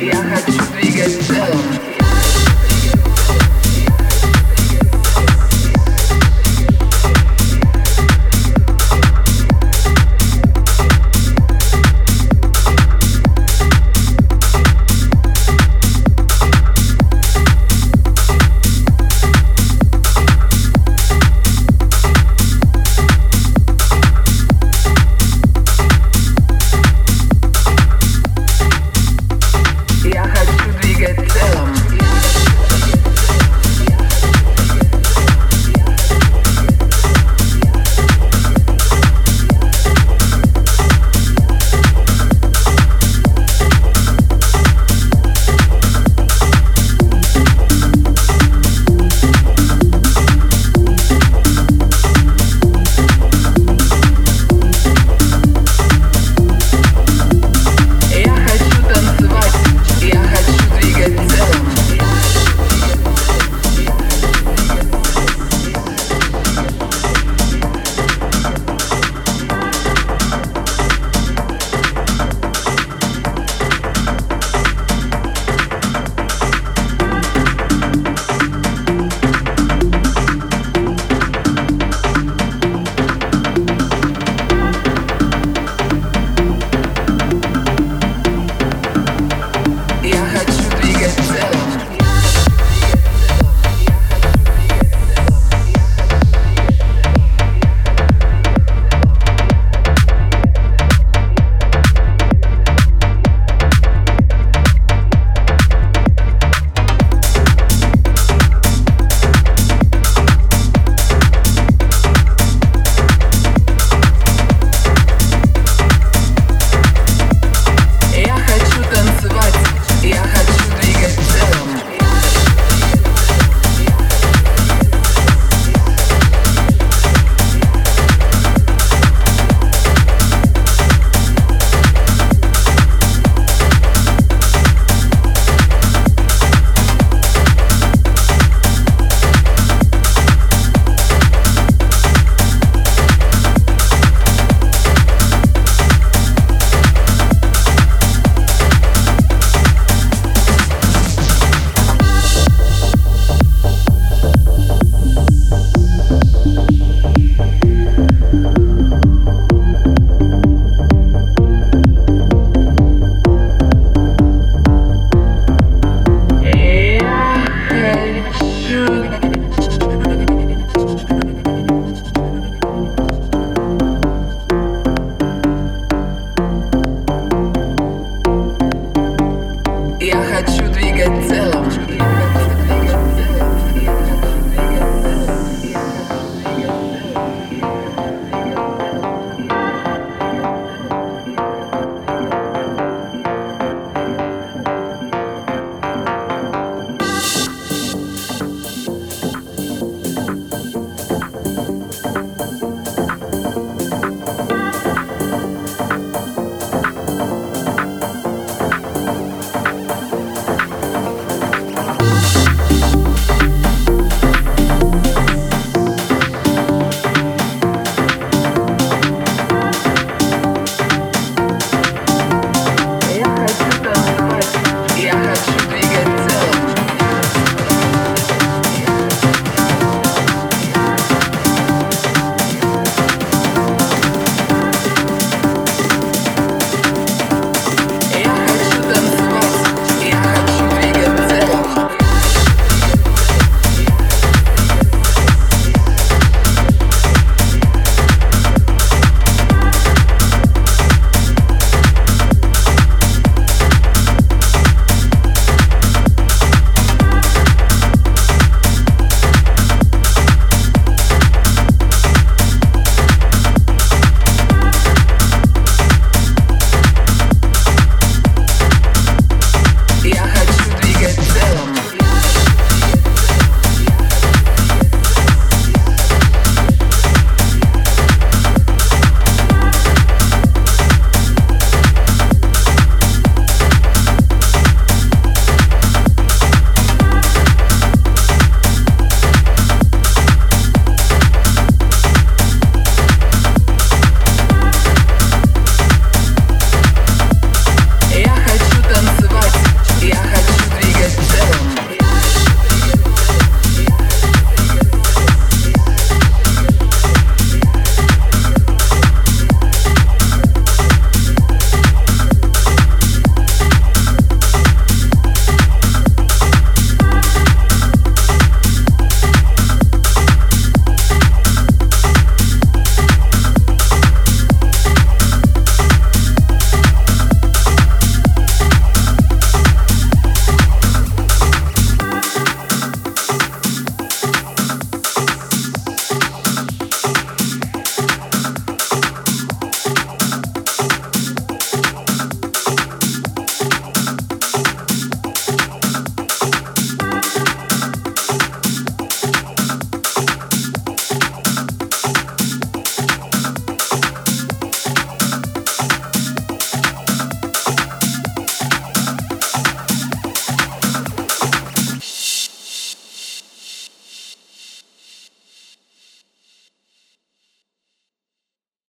Я хочу.